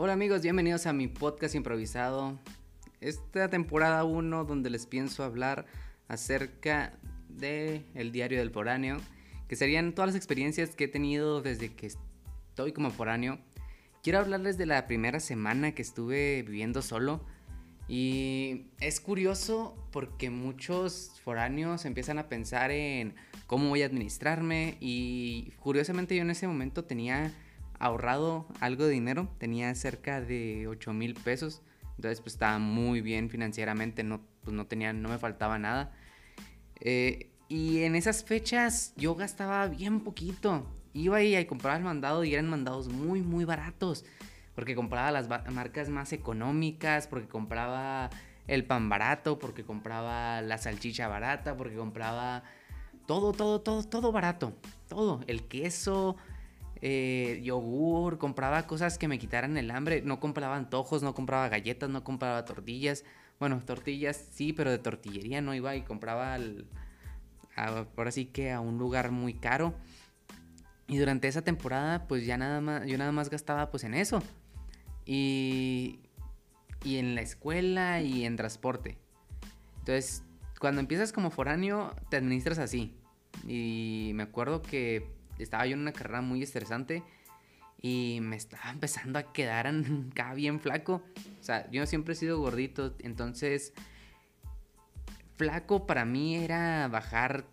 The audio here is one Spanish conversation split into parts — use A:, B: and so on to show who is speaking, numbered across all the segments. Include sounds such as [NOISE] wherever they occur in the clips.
A: Hola amigos, bienvenidos a mi podcast improvisado. Esta temporada 1 donde les pienso hablar acerca de el diario del foráneo, que serían todas las experiencias que he tenido desde que estoy como foráneo. Quiero hablarles de la primera semana que estuve viviendo solo. Y es curioso porque muchos foráneos empiezan a pensar en cómo voy a administrarme y curiosamente yo en ese momento tenía ahorrado algo de dinero, tenía cerca de 8 mil pesos, entonces pues estaba muy bien financieramente, no, pues, no tenía, no me faltaba nada. Eh, y en esas fechas yo gastaba bien poquito, iba y compraba el mandado y eran mandados muy, muy baratos, porque compraba las marcas más económicas, porque compraba el pan barato, porque compraba la salchicha barata, porque compraba todo, todo, todo, todo barato, todo, el queso, eh, yogur, compraba cosas que me quitaran el hambre, no compraba antojos, no compraba galletas, no compraba tortillas. Bueno, tortillas sí, pero de tortillería no iba y compraba al, ahora sí que a un lugar muy caro. Y durante esa temporada, pues ya nada más, yo nada más gastaba pues en eso. Y, y en la escuela y en transporte. Entonces, cuando empiezas como foráneo, te administras así. Y me acuerdo que estaba yo en una carrera muy estresante y me estaba [LAUGHS] empezando a quedar acá bien flaco. O sea, yo siempre he sido gordito, entonces flaco para mí era bajar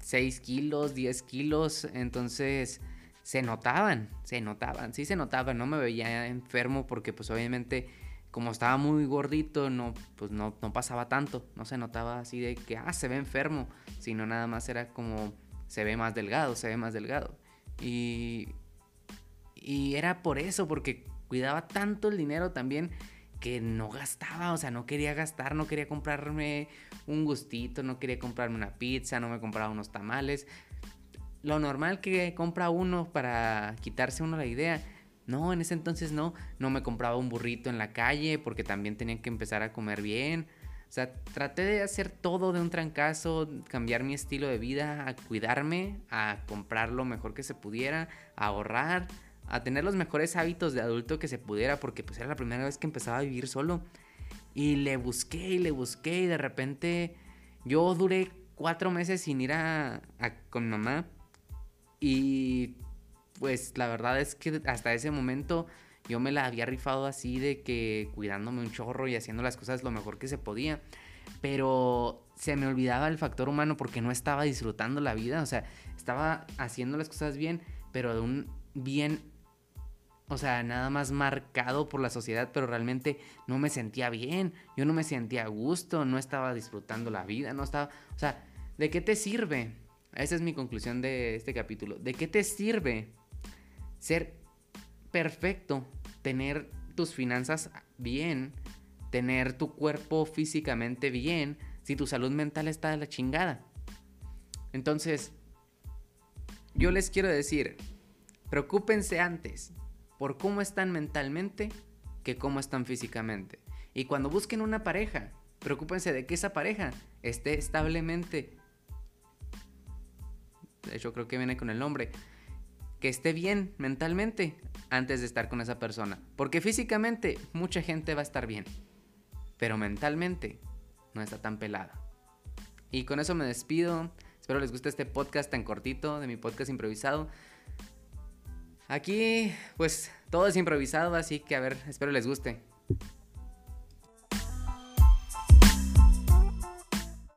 A: 6 kilos, 10 kilos, entonces se notaban, se notaban, sí se notaban, no me veía enfermo porque pues obviamente como estaba muy gordito, no, pues no, no pasaba tanto, no se notaba así de que, ah, se ve enfermo, sino nada más era como se ve más delgado, se ve más delgado. Y, y era por eso, porque cuidaba tanto el dinero también que no gastaba, o sea, no quería gastar, no quería comprarme un gustito, no quería comprarme una pizza, no me compraba unos tamales. Lo normal que compra uno para quitarse uno la idea. No, en ese entonces no, no me compraba un burrito en la calle porque también tenía que empezar a comer bien. O sea, traté de hacer todo de un trancazo, cambiar mi estilo de vida, a cuidarme, a comprar lo mejor que se pudiera, a ahorrar, a tener los mejores hábitos de adulto que se pudiera, porque pues era la primera vez que empezaba a vivir solo. Y le busqué y le busqué y de repente yo duré cuatro meses sin ir a, con mamá. Y pues la verdad es que hasta ese momento yo me la había rifado así de que cuidándome un chorro y haciendo las cosas lo mejor que se podía. Pero se me olvidaba el factor humano porque no estaba disfrutando la vida. O sea, estaba haciendo las cosas bien, pero de un bien, o sea, nada más marcado por la sociedad, pero realmente no me sentía bien. Yo no me sentía a gusto, no estaba disfrutando la vida, no estaba... O sea, ¿de qué te sirve? Esa es mi conclusión de este capítulo. ¿De qué te sirve ser perfecto tener tus finanzas bien, tener tu cuerpo físicamente bien, si tu salud mental está de la chingada. Entonces, yo les quiero decir, preocúpense antes por cómo están mentalmente que cómo están físicamente. Y cuando busquen una pareja, preocúpense de que esa pareja esté establemente, de hecho creo que viene con el nombre, que esté bien mentalmente antes de estar con esa persona. Porque físicamente mucha gente va a estar bien, pero mentalmente no está tan pelada. Y con eso me despido. Espero les guste este podcast tan cortito de mi podcast improvisado. Aquí pues todo es improvisado, así que a ver, espero les guste.